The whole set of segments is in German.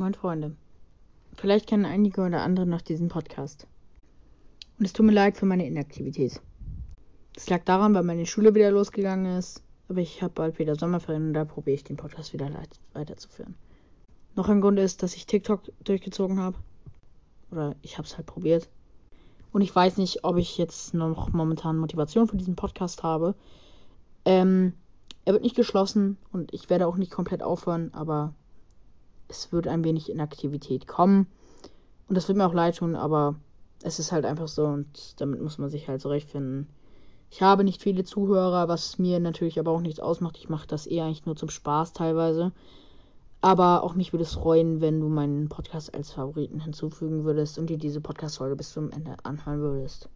Moin Freunde. Vielleicht kennen einige oder andere noch diesen Podcast. Und es tut mir leid für meine Inaktivität. Das lag daran, weil meine Schule wieder losgegangen ist. Aber ich habe bald wieder Sommerferien und da probiere ich den Podcast wieder weiterzuführen. Noch ein Grund ist, dass ich TikTok durchgezogen habe. Oder ich habe es halt probiert. Und ich weiß nicht, ob ich jetzt noch momentan Motivation für diesen Podcast habe. Ähm, er wird nicht geschlossen und ich werde auch nicht komplett aufhören, aber es wird ein wenig Inaktivität kommen. Und das wird mir auch leid tun, aber es ist halt einfach so und damit muss man sich halt zurechtfinden. Ich habe nicht viele Zuhörer, was mir natürlich aber auch nichts ausmacht. Ich mache das eher eigentlich nur zum Spaß teilweise. Aber auch mich würde es freuen, wenn du meinen Podcast als Favoriten hinzufügen würdest und dir diese Podcast-Folge bis zum Ende anhören würdest.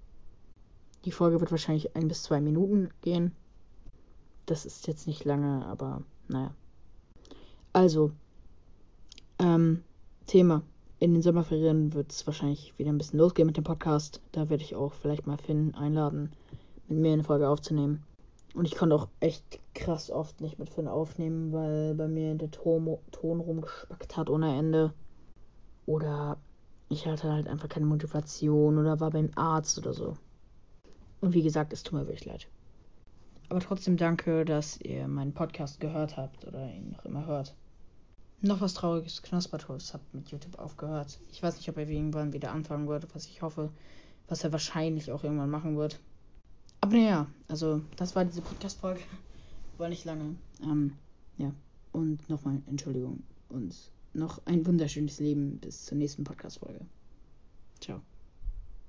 Die Folge wird wahrscheinlich ein bis zwei Minuten gehen. Das ist jetzt nicht lange, aber naja. Also, ähm, Thema. In den Sommerferien wird es wahrscheinlich wieder ein bisschen losgehen mit dem Podcast. Da werde ich auch vielleicht mal Finn einladen, mit mir eine Folge aufzunehmen. Und ich konnte auch echt krass oft nicht mit Finn aufnehmen, weil bei mir der Ton, Ton rumgespackt hat ohne Ende. Oder ich hatte halt einfach keine Motivation oder war beim Arzt oder so. Und wie gesagt, es tut mir wirklich leid. Aber trotzdem danke, dass ihr meinen Podcast gehört habt oder ihn noch immer hört. Noch was Trauriges. Knuspertools hat mit YouTube aufgehört. Ich weiß nicht, ob er irgendwann wieder anfangen wird, was ich hoffe. Was er wahrscheinlich auch irgendwann machen wird. Aber naja, also das war diese Podcast-Folge. War nicht lange. Ähm, ja. Und nochmal Entschuldigung. Und noch ein wunderschönes Leben bis zur nächsten Podcast-Folge. Ciao.